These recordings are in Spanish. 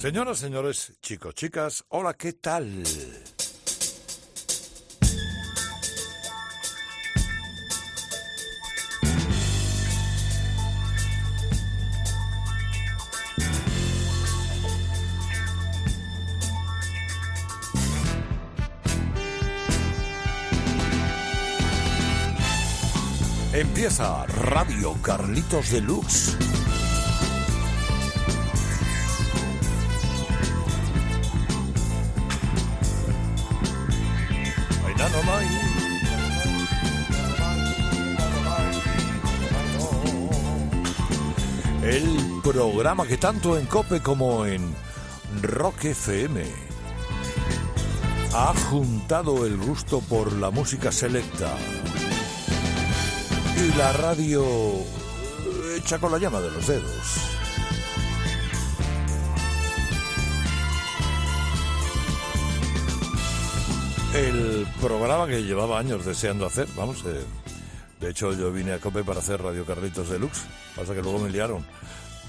Señoras, señores, chicos, chicas, hola, ¿qué tal? Empieza Radio Carlitos Deluxe. El programa que tanto en Cope como en Rock FM ha juntado el gusto por la música selecta y la radio hecha con la llama de los dedos. El programa que llevaba años deseando hacer, vamos, eh, de hecho yo vine a Cope para hacer Radio Carlitos Deluxe, pasa que luego me liaron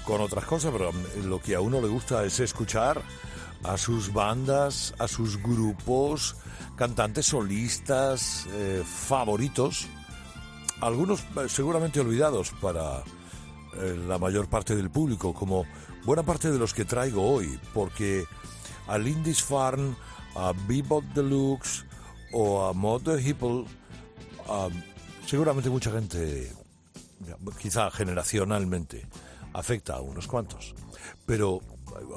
con otras cosas, pero lo que a uno le gusta es escuchar a sus bandas, a sus grupos, cantantes solistas, eh, favoritos, algunos eh, seguramente olvidados para eh, la mayor parte del público, como buena parte de los que traigo hoy, porque a Lindis Farn, a Bebop Deluxe o a Mod the Hipple, seguramente mucha gente, quizá generacionalmente, afecta a unos cuantos. Pero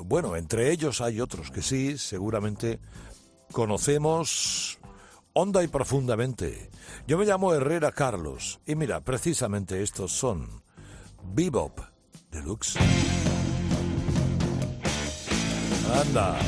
bueno, entre ellos hay otros que sí, seguramente conocemos honda y profundamente. Yo me llamo Herrera Carlos y mira, precisamente estos son Bebop Deluxe. Anda.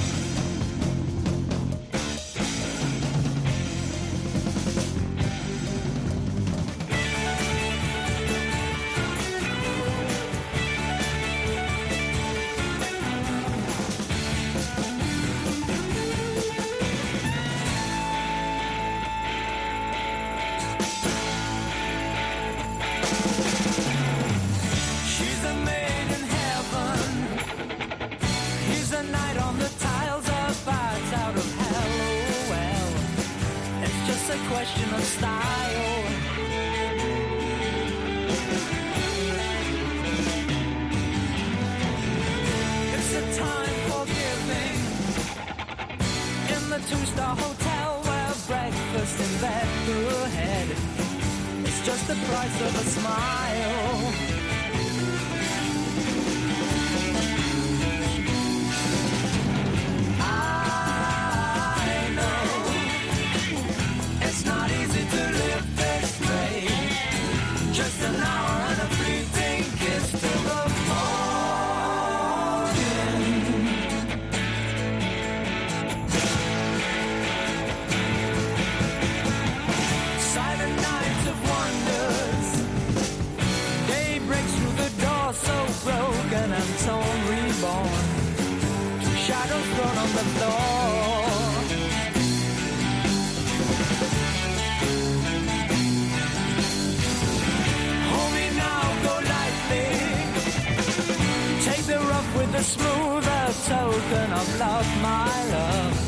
Shadows thrown on the floor. Hold me now, go lightly. Take the rough with the smooth, a token of love, my love.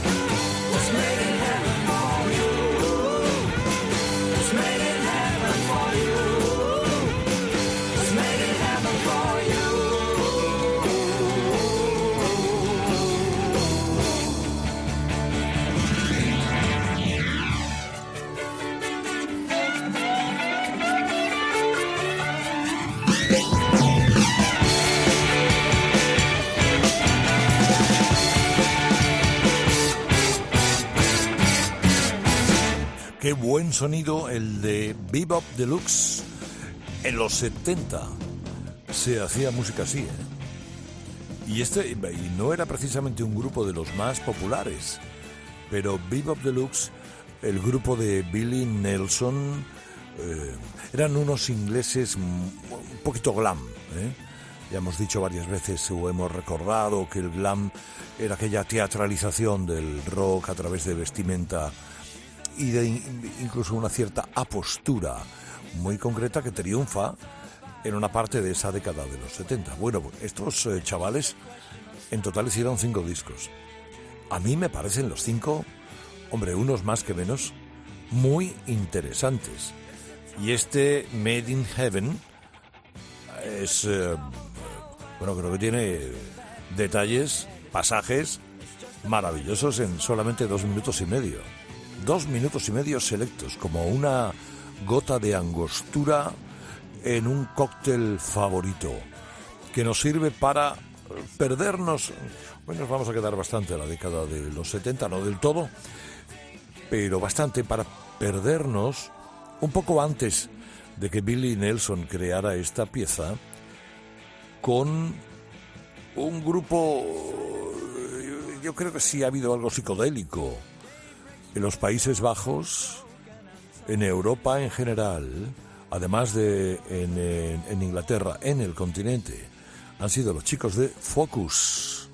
Qué buen sonido el de Bebop Deluxe. En los 70 se hacía música así, ¿eh? Y este y no era precisamente un grupo de los más populares, pero Bebop Deluxe, el grupo de Billy Nelson, eh, eran unos ingleses un poquito glam, ¿eh? Ya hemos dicho varias veces o hemos recordado que el glam era aquella teatralización del rock a través de vestimenta y de in- incluso una cierta apostura muy concreta que triunfa en una parte de esa década de los 70. Bueno, pues estos eh, chavales En total hicieron cinco discos. A mí me parecen los cinco, hombre, unos más que menos, muy interesantes. Y este Made in Heaven es, eh, bueno, creo que tiene detalles, pasajes maravillosos en solamente dos minutos y medio. Dos minutos y medio selectos, como una gota de angostura en un cóctel favorito, que nos sirve para perdernos. Bueno, nos vamos a quedar bastante a la década de los 70, no del todo, pero bastante para perdernos un poco antes de que Billy Nelson creara esta pieza con un grupo, yo creo que sí ha habido algo psicodélico en los Países Bajos, en Europa en general, además de en, Inglaterra, en el continente, han sido los chicos de Focus.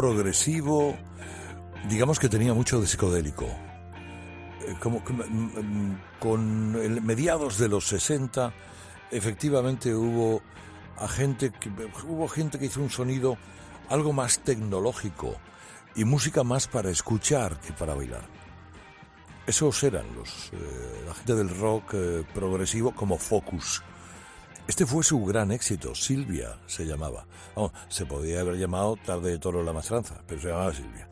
Progresivo, digamos que tenía mucho de psicodélico. Eh, como con mediados de los 60, efectivamente hubo gente que, hubo gente que hizo un sonido algo más tecnológico y música más para escuchar que para bailar. Esos eran los eh, la gente del rock eh, progresivo como Focus. Este fue su gran éxito, Silvia se llamaba. se podía haber llamado Tarde de Toro la Mastranza, pero se llamaba Silvia.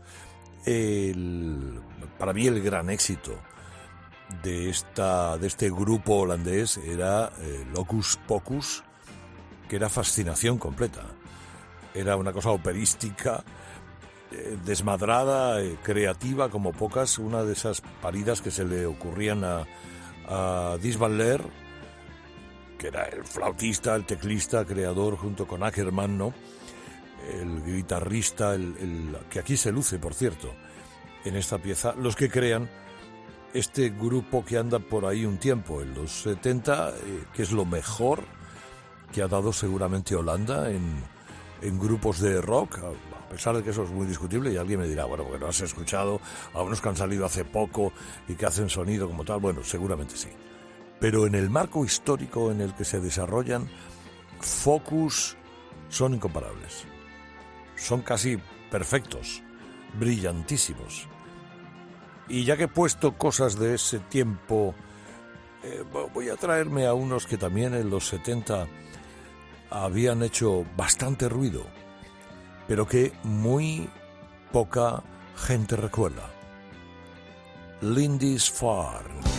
para mí el gran éxito de, esta, de este grupo holandés era eh, Locus Pocus, que era fascinación completa. Era una cosa operística, eh, desmadrada, eh, creativa como pocas, una de esas paridas que se le ocurrían a, a que era el flautista, el teclista, creador junto con Ackerman, ¿no? el guitarrista, el, que aquí se luce, por cierto, en esta pieza, los que crean este grupo que anda por ahí un tiempo, en los 70, eh, que es lo mejor que ha dado seguramente Holanda en, en grupos de rock, a pesar de que eso es muy discutible y alguien me dirá, bueno, porque no has escuchado a unos que han salido hace poco y que hacen sonido como tal, bueno, seguramente sí pero en el marco histórico en el que se desarrollan, Focus son incomparables. Son casi perfectos, brillantísimos. Y ya que he puesto cosas de ese tiempo, eh, voy a traerme a unos que también en los 70 habían hecho bastante ruido, pero que muy poca gente recuerda. Lindy's Farm.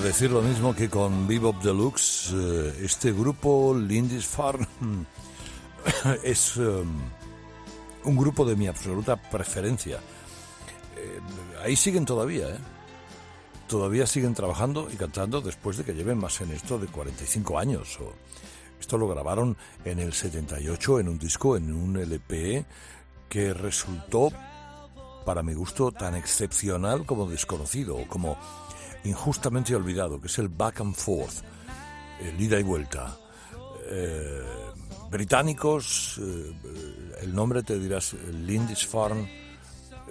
decir lo mismo que con Bebop Deluxe. Eh, este grupo, Lindisfarne, es eh, un grupo de mi absoluta preferencia. Eh, ahí siguen todavía, ¿eh? Todavía siguen trabajando y cantando después de que lleven más en esto de 45 años. Esto lo grabaron en el 78 en un disco, en un LP, que resultó, para mi gusto, tan excepcional como desconocido, como injustamente olvidado, que es el Back and Forth, el ida y vuelta. Eh, británicos, eh, el nombre te dirás Lindisfarne,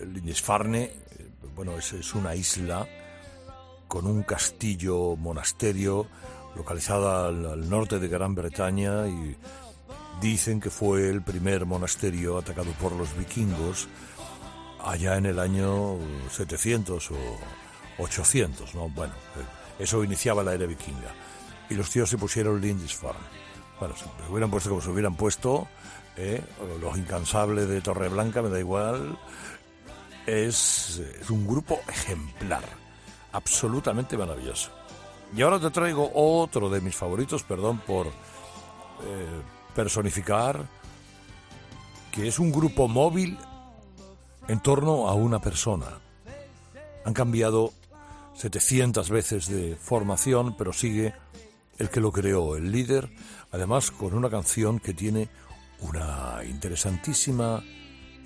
Lindisfarne, eh, bueno, es, una isla con un castillo monasterio localizada al, al, norte de Gran Bretaña y dicen que fue el primer monasterio atacado por los vikingos allá en el año 700 o 800, ¿no? Bueno, eso iniciaba la era vikinga. Y los tíos se pusieron Lindisfarne. Bueno, se hubieran puesto como se hubieran puesto, ¿eh? los incansables de Torreblanca, me da igual. Es, es un grupo ejemplar, absolutamente maravilloso. Y ahora te traigo otro de mis favoritos, perdón por eh, personificar, que es un grupo móvil en torno a una persona. Han cambiado 700 veces de formación, pero sigue el que lo creó, el líder, además con una canción que tiene una interesantísima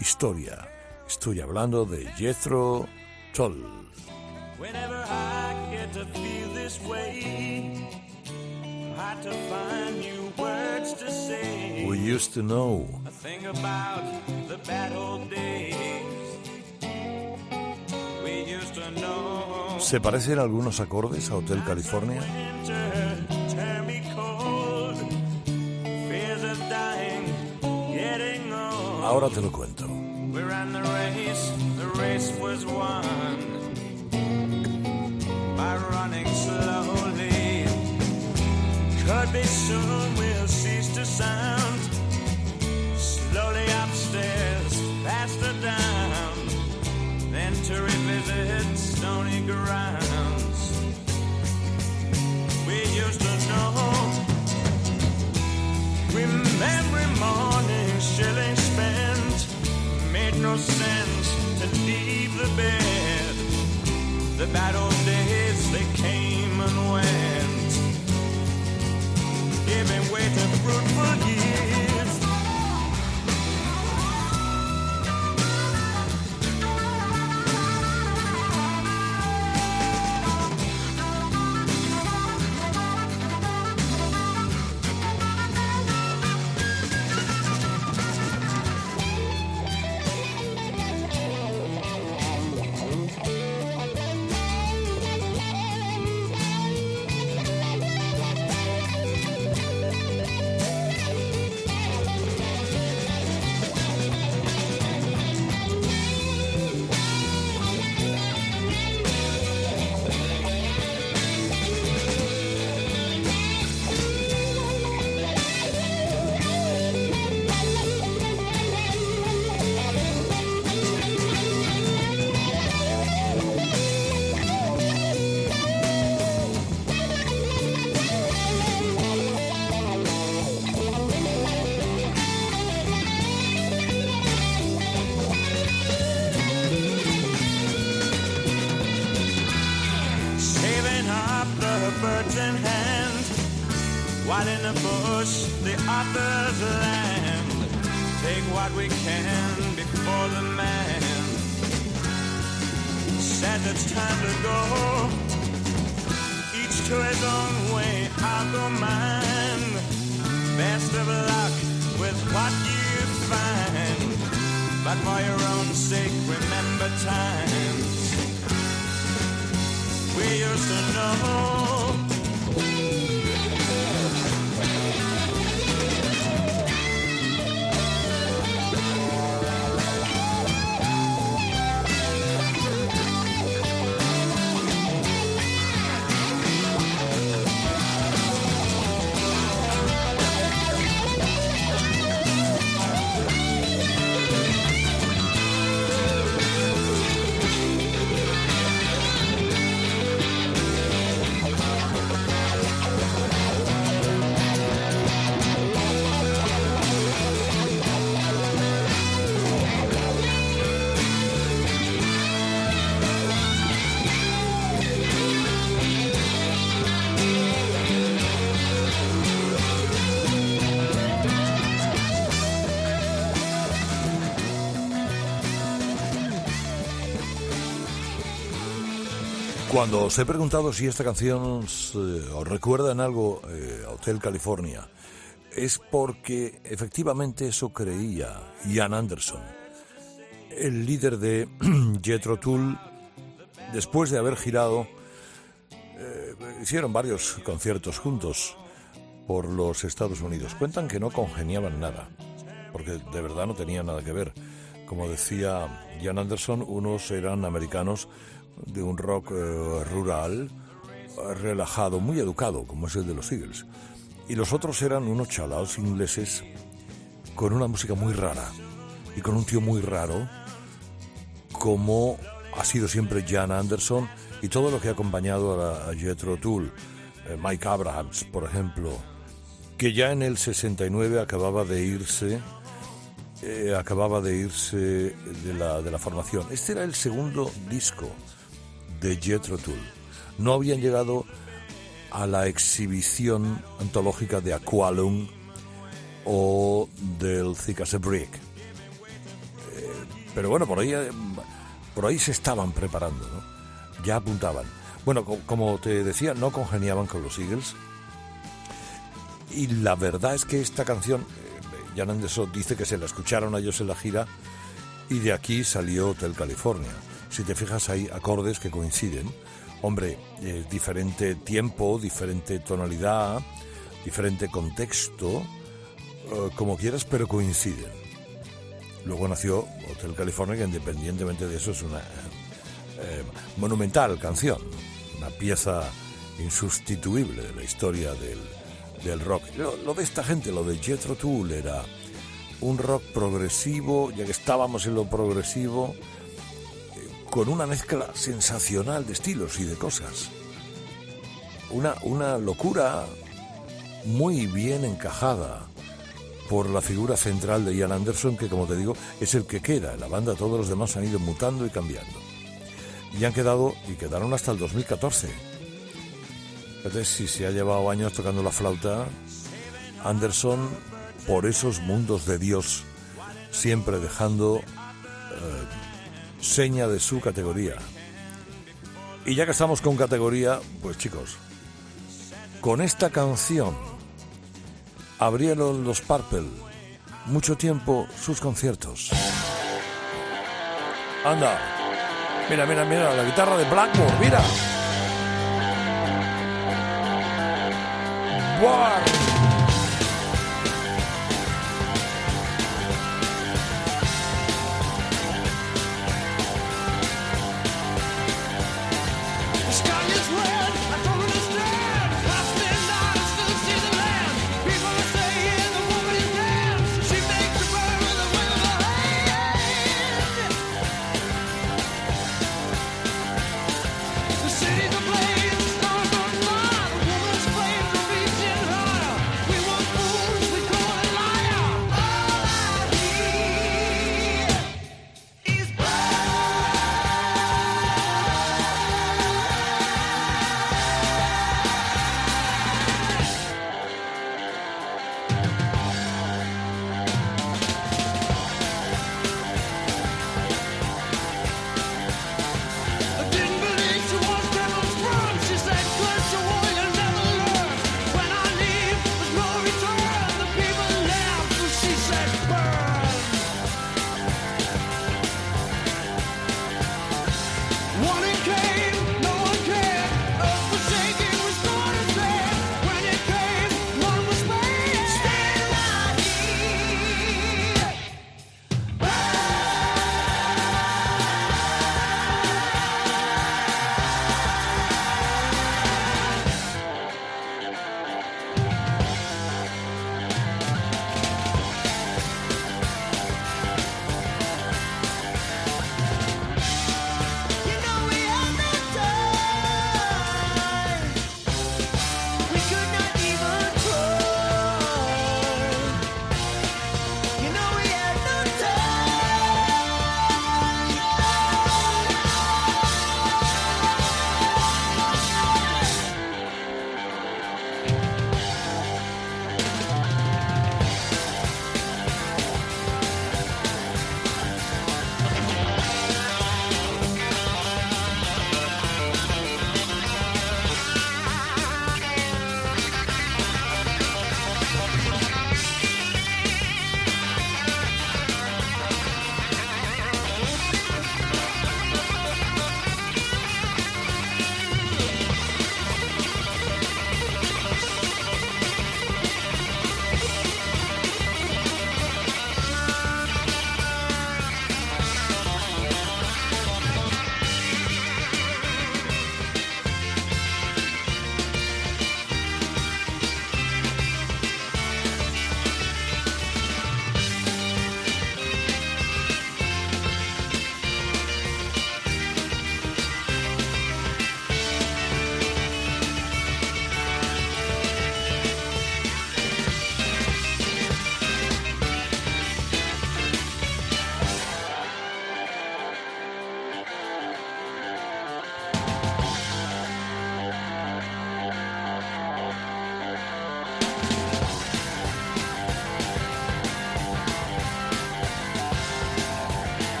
historia. Estoy hablando de Jethro Tull. Whenever I get to feel this way, I to find new words to say. We used to know. I think about the bad old days. We used to know. ¿Se parecen algunos acordes a Hotel California? Ahora te lo cuento. Slowly upstairs, faster down, then to revisit stony grounds. We used to know. Remember morning shilling spent made no sense to leave the bed. The bad old days they came and went, giving way to fruitful years. While in the bush the others land. Take what we can before the man said it's time to go. Each to his own way, I'll go mine. Best of luck with what you find, but for your own sake, remember times we used to know. Cuando os he preguntado si esta canción eh, os recuerda en algo eh, Hotel California, es porque efectivamente eso creía Ian Anderson, el líder de Jethro Tull, después de haber girado, eh, hicieron varios conciertos juntos por los Estados Unidos. Cuentan que no congeniaban nada, porque de verdad no tenían nada que ver. Como decía Ian Anderson, unos eran americanos de un rock eh, rural, eh, relajado, muy educado, como es el de los Eagles. Y los otros eran unos chalaos ingleses con una música muy rara y con un tío muy raro, como ha sido siempre Jan Anderson y todo lo que ha acompañado a, a Jethro Tull, eh, Mike Abrahams, por ejemplo, que ya en el 69 acababa de irse eh, acababa de irse de la, de la formación. Este era el segundo disco de Jethro Tull. No habían llegado a la exhibición antológica de Aqualung o del Thick as a Brick. Eh, pero bueno, por ahí, por ahí se estaban preparando, ¿no? ya apuntaban. Bueno, co- como te decía, no congeniaban con los Eagles. Y la verdad es que esta canción, eh, Jan Anderson dice que se la escucharon a ellos en la gira y de aquí salió Hotel California. Si te fijas hay acordes que coinciden. Hombre, eh, diferente tiempo, diferente tonalidad, diferente contexto, eh, como quieras, pero coinciden. Luego nació Hotel California, que independientemente de eso es una eh, monumental canción, una pieza insustituible de la historia del, del rock. Lo, lo de esta gente, lo de Jethro Tull era un rock progresivo, ya que estábamos en lo progresivo, eh, con una mezcla sensacional de estilos y de cosas. Una, una locura muy bien encajada por la figura central de Ian Anderson, que como te digo, es el que queda en la banda, todos los demás han ido mutando y cambiando. Y han quedado, y quedaron hasta el 2014. Entonces, si se ha llevado años tocando la flauta, Anderson, por esos mundos de Dios, siempre dejando seña de su categoría. Y ya que estamos con categoría, pues chicos, con esta canción abrieron los Purple mucho tiempo sus conciertos. Anda, mira, mira, mira, la guitarra de Blackmore, mira.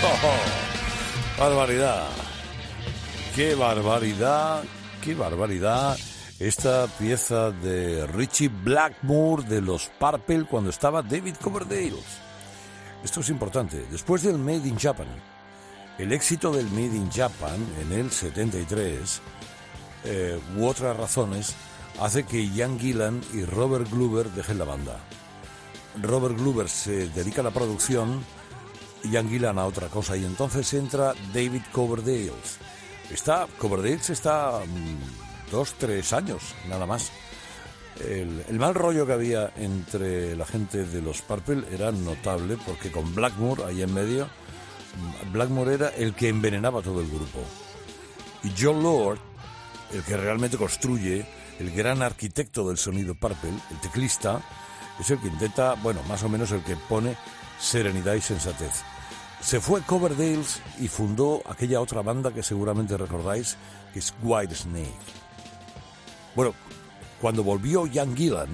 barbaridad. Qué barbaridad, qué barbaridad. Esta pieza de Richie Blackmore de los Purple cuando estaba David Coverdale. Esto es importante. Después del Made in Japan, el éxito del Made in Japan en el 73 eh, u otras razones hace que Ian Gillan y Robert Glover dejen la banda. Robert Glover se dedica a la producción Ian Gillan a otra cosa y entonces entra David Coverdale. Está, Coverdale está mm, dos, tres años, nada más. El, el, mal rollo que había entre la gente de los Purple era notable porque con Blackmore ahí en medio, mm, Blackmore era el que envenenaba todo el grupo. Y John Lord, el que realmente construye, el gran arquitecto del sonido Purple, el teclista, es el que intenta, bueno, más o menos el que pone serenidad y sensatez. Se fue Coverdales y fundó aquella otra banda que seguramente recordáis, que es White Snake. Bueno, cuando volvió Ian Gillan,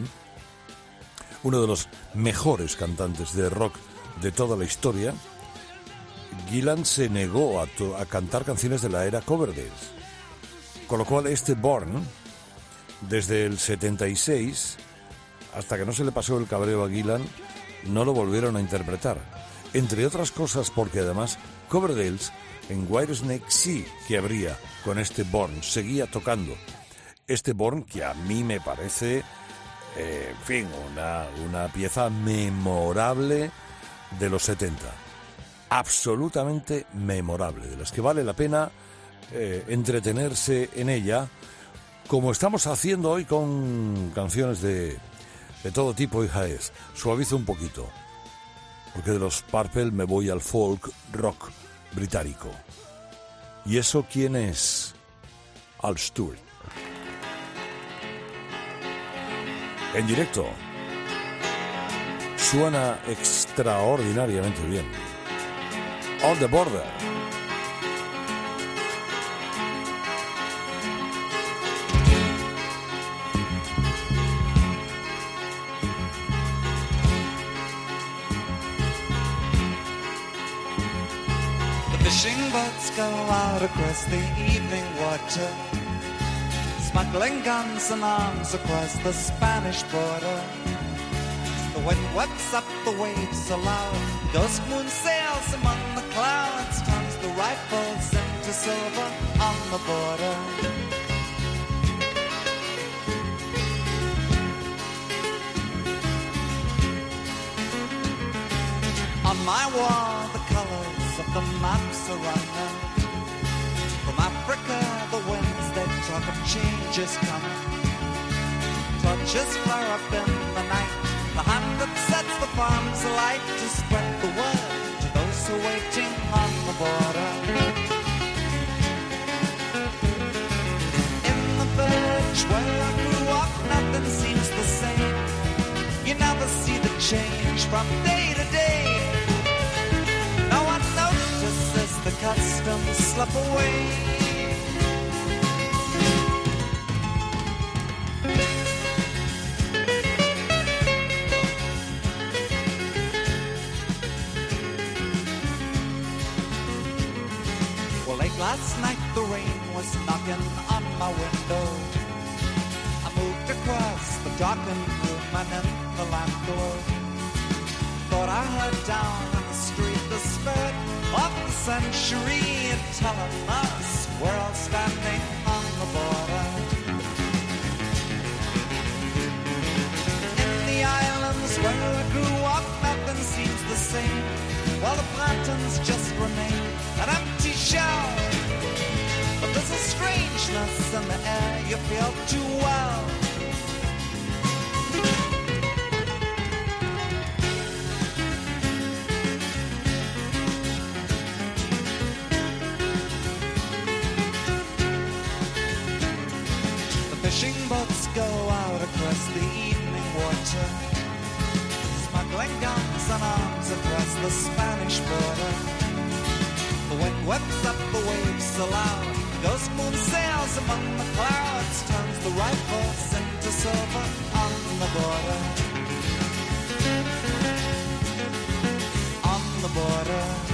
uno de los mejores cantantes de rock de toda la historia, Gillan se negó a, a cantar canciones de la era Coverdales. Con lo cual este Born, desde el 76, hasta que no se le pasó el cabreo a Gillan, no lo volvieron a interpretar. Entre otras cosas porque además Coverdales en Whitesnake sí que habría con este Born, seguía tocando. Este Born que a mí me parece, eh, en fin, una, una pieza memorable de los 70. Absolutamente memorable, de las que vale la pena eh, entretenerse en ella, como estamos haciendo hoy con canciones de, de todo tipo, hija es. Suavizo un poquito, porque de los Purple me voy al folk rock británico. ¿Y eso quién es? Al Stewart. En directo. Suena extraordinariamente bien. On the Border. Boats go out across the evening water, smuggling guns and arms across the Spanish border. The wind whips up the waves so loud, ghost moon sails among the clouds, turns the rifles into silver on the border. On my wall, the maps are running. From Africa, the winds they talk of change is coming. Torches flare up in the night. The hand that sets the farms alight to spread the word to those who are waiting on the border. In the village where I grew up, nothing seems the same. You never see the change from day. Customs slip away. Well, late last night the rain was knocking on my window. I moved across the darkened room and in the lamp glow. Thought I heard down spirit of the century telling us we're all standing on the border. In the islands where I grew up, nothing seems the same. While the plantains just remain an empty shell. But there's a strangeness in the air you feel too well. Whips up the waves aloud. ghost moon sails among the clouds, turns the rifles into silver on the border. On the border.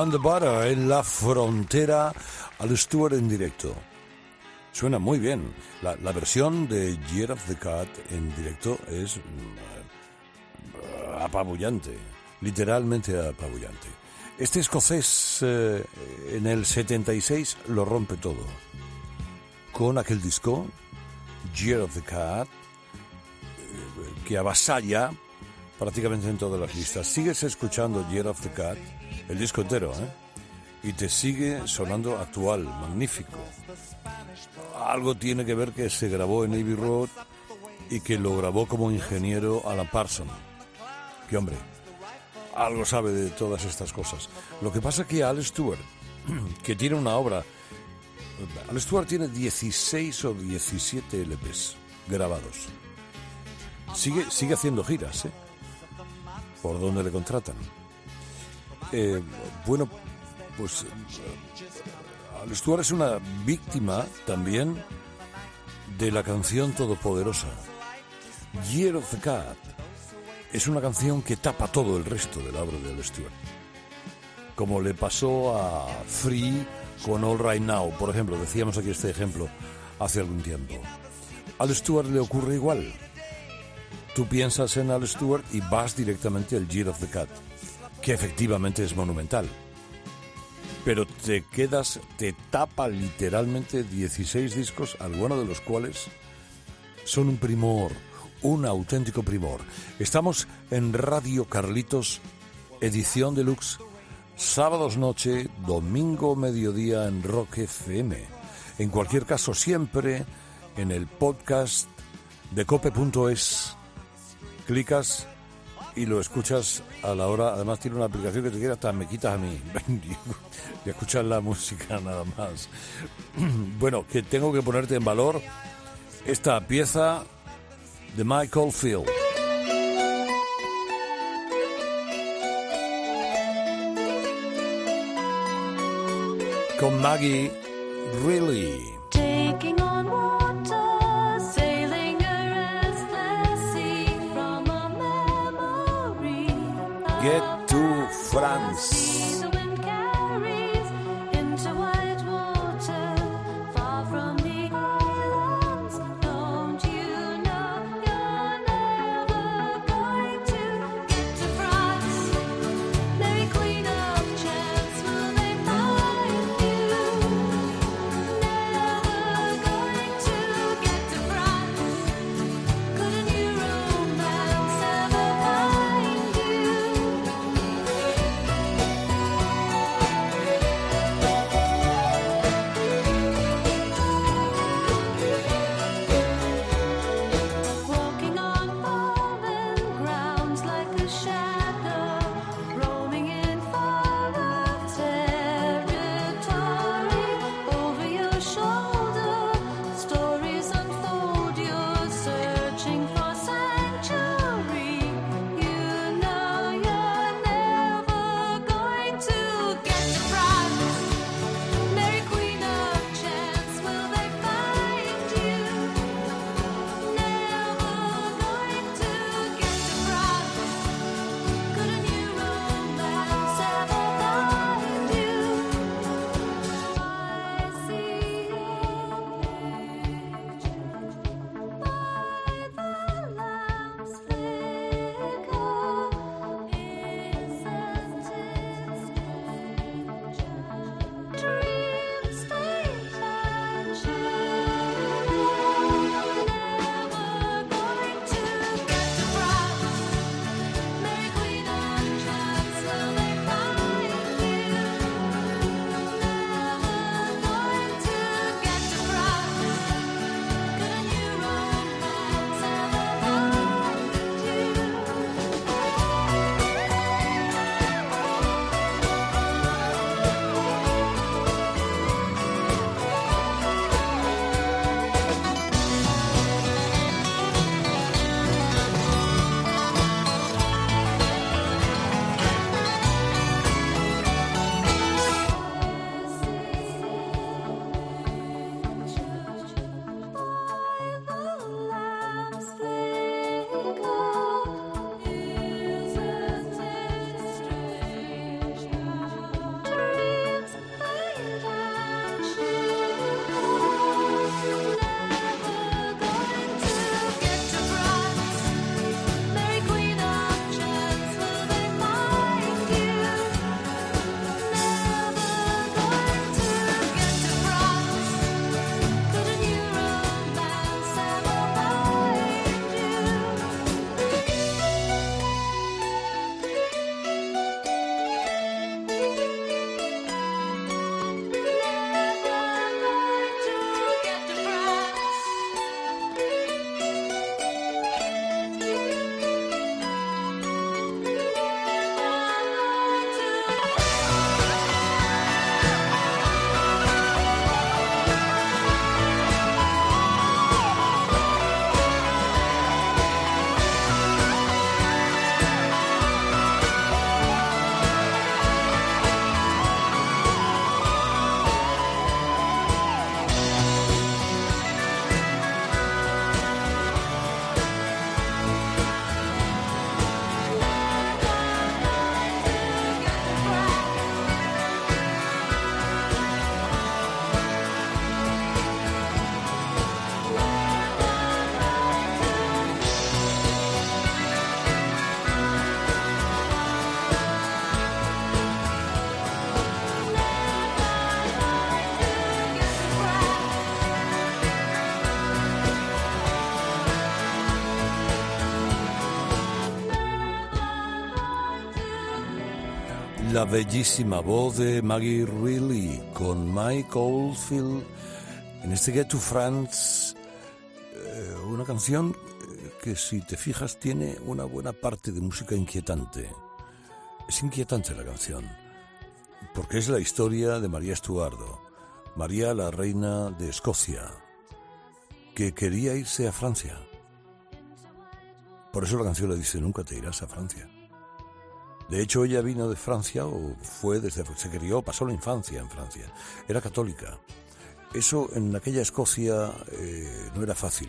On the Border, en la frontera, al Stewart en directo. Suena muy bien. La, la versión de Year of the Cat en directo es mm, apabullante, literalmente apabullante. Este escocés eh, en el 76 lo rompe todo. Con aquel disco, Year of the Cat, eh, que avasalla prácticamente en todas las listas. Sigues escuchando Year of the Cat, el disco entero, ¿eh? Y te sigue sonando actual, magnífico. Algo tiene que ver que se grabó en Abbey Road y que lo grabó como ingeniero Alan Parson. Que hombre, algo sabe de todas estas cosas. Lo que pasa que Al Stewart, que tiene una obra, Al Stewart tiene 16 o 17 LPs grabados. Sigue, sigue haciendo giras, ¿eh? Por donde le contratan. Eh, bueno, pues Al Stewart es una víctima también de la canción todopoderosa. Year of the Cat es una canción que tapa todo el resto de la obra de Al Stewart. Como le pasó a Free con All Right Now, por ejemplo, decíamos aquí este ejemplo hace algún tiempo. Al Stewart le ocurre igual. Tú piensas en Al Stewart y vas directamente al Year of the Cat, que efectivamente es monumental. Pero te quedas, te tapa literalmente 16 discos, algunos de los cuales son un primor, un auténtico primor. Estamos en Radio Carlitos, edición deluxe, sábados noche, domingo mediodía en Rock FM. En cualquier caso, siempre en el podcast de cope.es. Clicas y lo escuchas a la hora. Además, tiene una aplicación que te quiere hasta me quitas a mí. y escuchar la música nada más. bueno, que tengo que ponerte en valor esta pieza de Michael Field. Con Maggie Really. Get to France. La bellísima voz de Maggie Reilly con Mike Oldfield en este Get to France, eh, una canción eh, que si te fijas tiene una buena parte de música inquietante. Es inquietante la canción, porque es la historia de María Estuardo, María la reina de Escocia, que quería irse a Francia. Por eso la canción le dice, nunca te irás a Francia. De hecho, ella vino de Francia o fue desde se crió, pasó la infancia en Francia. Era católica. Eso en aquella Escocia eh, no era fácil.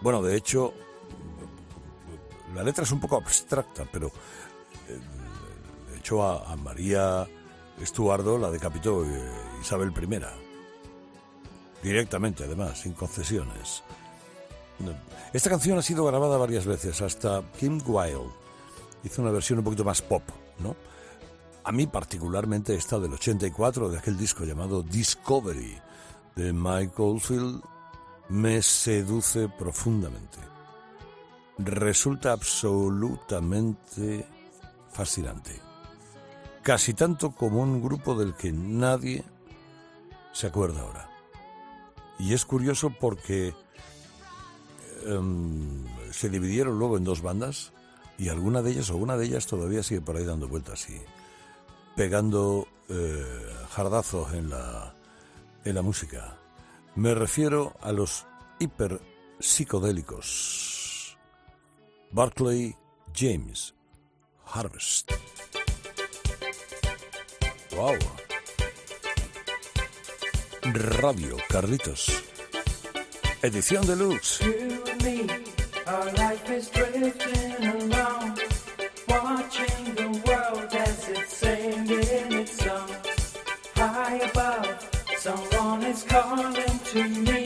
Bueno, de hecho, la letra es un poco abstracta, pero eh, de hecho a, María Estuardo la decapitó eh, Isabel I. Directamente, además, sin concesiones. Esta canción ha sido grabada varias veces, hasta Kim Wilde hizo una versión un poquito más pop, ¿no? A mí particularmente esta del 84, de aquel disco llamado Discovery, de Mike Oldfield, me seduce profundamente. Resulta absolutamente fascinante. Casi tanto como un grupo del que nadie se acuerda ahora. Y es curioso porque em, se dividieron luego en dos bandas y alguna de ellas o una de ellas todavía sigue por ahí dando vueltas y pegando eh, jardazos en la, en la música. Me refiero a los hiper psicodélicos. Barclay James Harvest. Wow. Radio Carlitos. Edición deluxe. Our life is drifting along, watching the world as it's singing its song. High above, someone is calling to me.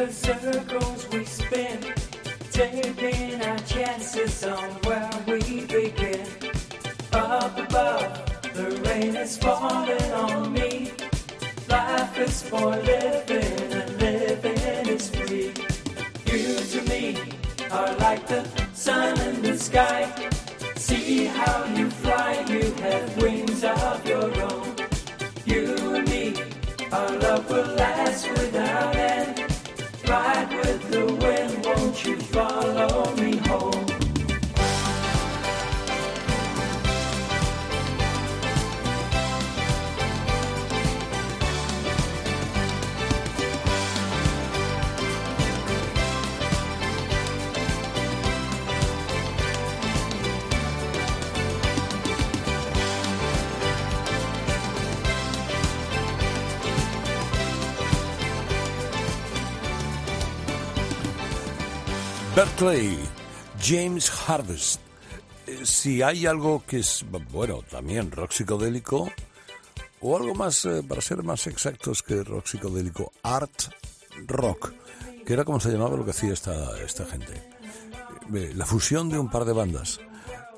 And Berkeley, James Harvest. Eh, Si hay algo que es, bueno, también rock psicodélico, o algo más, eh, para ser más exactos que rock psicodélico, art rock, que era como se llamaba lo que hacía esta, esta gente. Eh, La fusión de un par de bandas.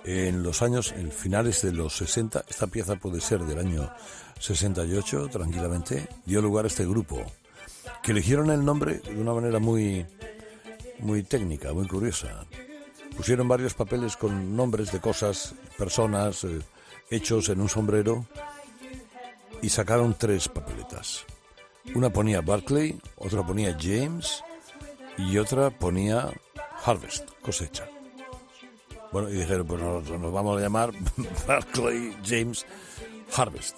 En los años, en finales de los 60, esta pieza puede ser del año 68, tranquilamente, dio lugar a este grupo, que eligieron el nombre de una manera muy, muy técnica, muy curiosa. Pusieron varios papeles con nombres de cosas, personas, eh, hechos en un sombrero y sacaron tres papeletas. Una ponía Barclay, otra ponía James y otra ponía Harvest, cosecha. Bueno, y dijeron, pues nos, nos vamos a llamar Barclay James Harvest.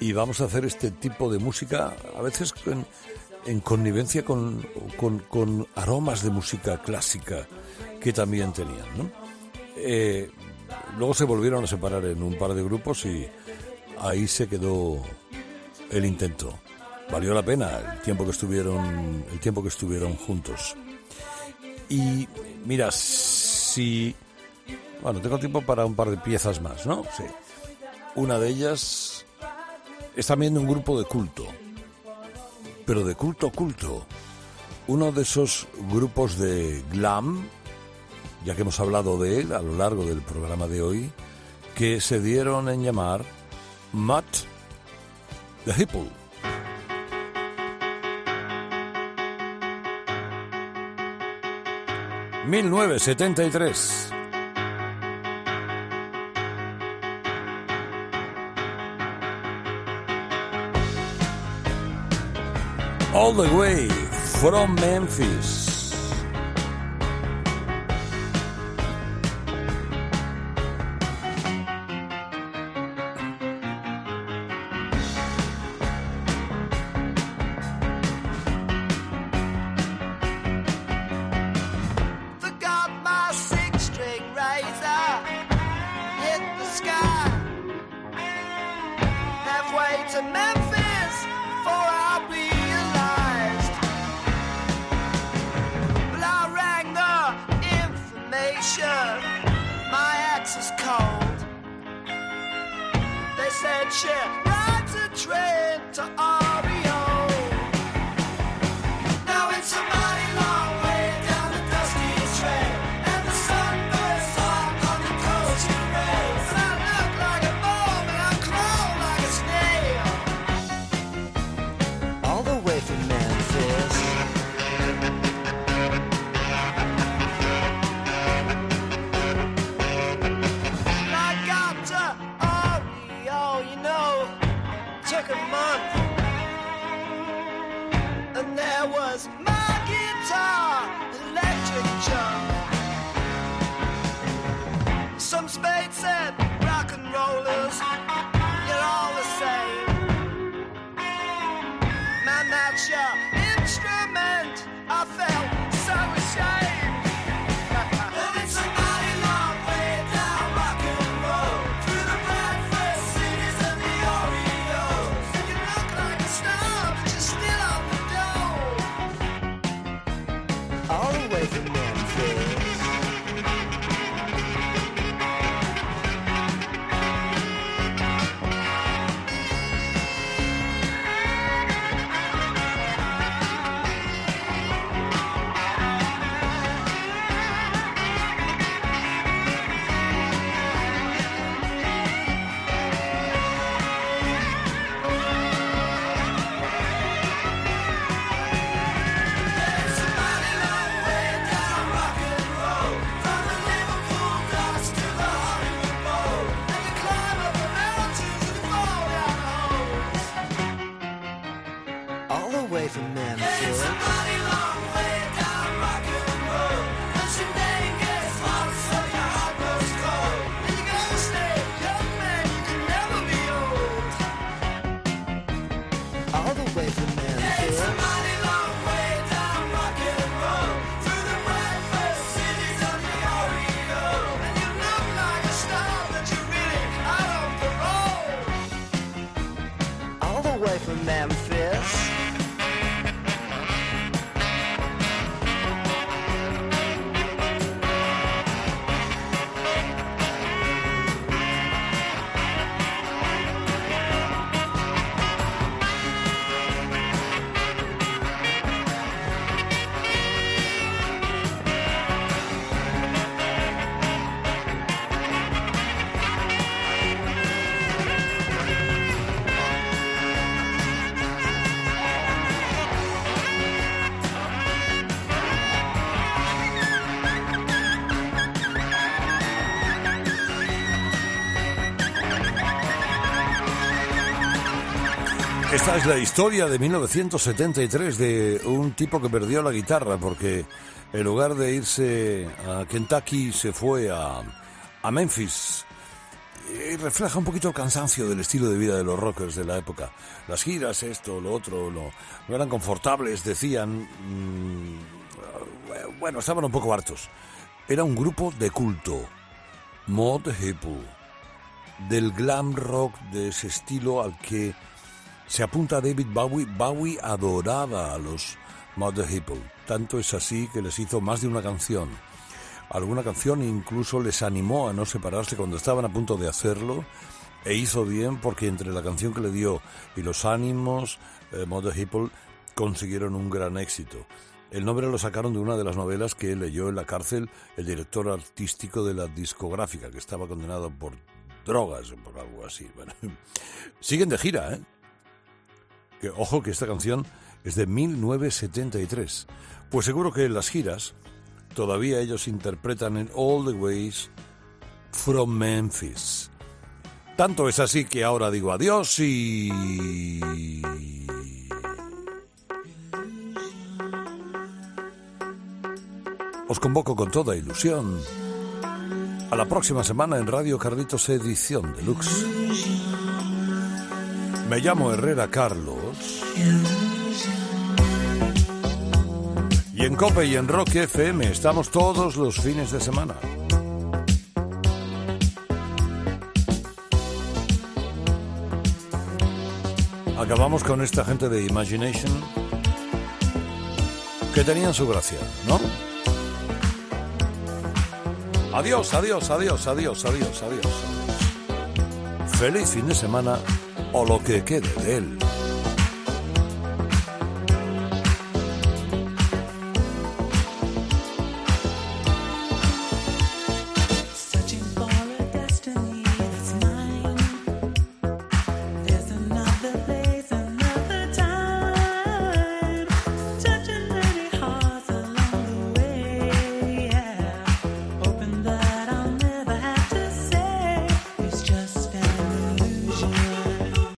Y vamos a hacer este tipo de música, a veces en connivencia con, con- con aromas de música clásica que también tenían. Eh, luego se volvieron a separar en un par de grupos y ahí se quedó el intento. Valió la pena el tiempo que estuvieron, el tiempo que estuvieron juntos. Y mira, si bueno, tengo tiempo para un par de piezas más, ¿no? Sí. Una de ellas es también un grupo de culto, pero de culto culto. Uno de esos grupos de glam, ya que hemos hablado de él a lo largo del programa de hoy, que se dieron en llamar Matt the Hipple. ...1973... All the way from Memphis. Es la historia de 1973 de un tipo que perdió la guitarra porque en lugar de irse a Kentucky se fue a, a Memphis. Y refleja un poquito el cansancio del estilo de vida de los rockers de la época. Las giras, esto, lo otro, lo- no eran confortables, decían. mm, bueno, estaban un poco hartos. Era un grupo de culto. Mod Hipple. Del glam rock de ese estilo al que se apunta David Bowie. Bowie adoraba a los Mother Hipple. Tanto es así que les hizo más de una canción. Alguna canción incluso les animó a no separarse cuando estaban a punto de hacerlo. E hizo bien porque entre la canción que le dio y los ánimos, eh, Mother Hipple consiguieron un gran éxito. El nombre lo sacaron de una de las novelas que leyó en la cárcel el director artístico de la discográfica, que estaba condenado por drogas o por algo así. Siguen de gira, ¿eh? Que, ojo que esta canción es de 1973. Pues seguro que en las giras todavía ellos interpretan en All the Ways from Memphis. Tanto es así que ahora digo adiós y... Os convoco con toda ilusión a la próxima semana en Radio Carlitos Edición Deluxe. Me llamo Herrera Carlos. Y en Cope y en Rock FM estamos todos los fines de semana. Acabamos con esta gente de Imagination que tenían su gracia, ¿no? Adiós, adiós, adiós, adiós, adiós, adiós. Feliz fin de semana o lo que quede de él.